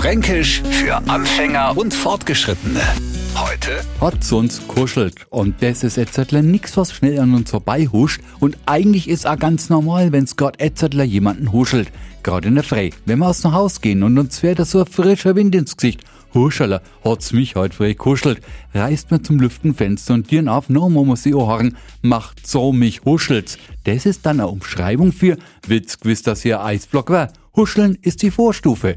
Fränkisch für Anfänger und Fortgeschrittene. Heute Hat uns kuschelt. Und das ist jetzt nix, was schnell an uns vorbei huscht. Und eigentlich ist auch ganz normal, wenn's grad etzettler jemanden huschelt. Gerade in der Frei. Wenn wir aus dem Haus gehen und uns fährt so ein frischer Wind ins Gesicht. Huschala, hat's mich heute frei kuschelt. Reißt mir zum Lüftenfenster und dirn auf, no, muss ich. Macht so mich huschelt's. Das ist dann eine Umschreibung für, Witz gewiss, dass hier Eisblock war. Huscheln ist die Vorstufe.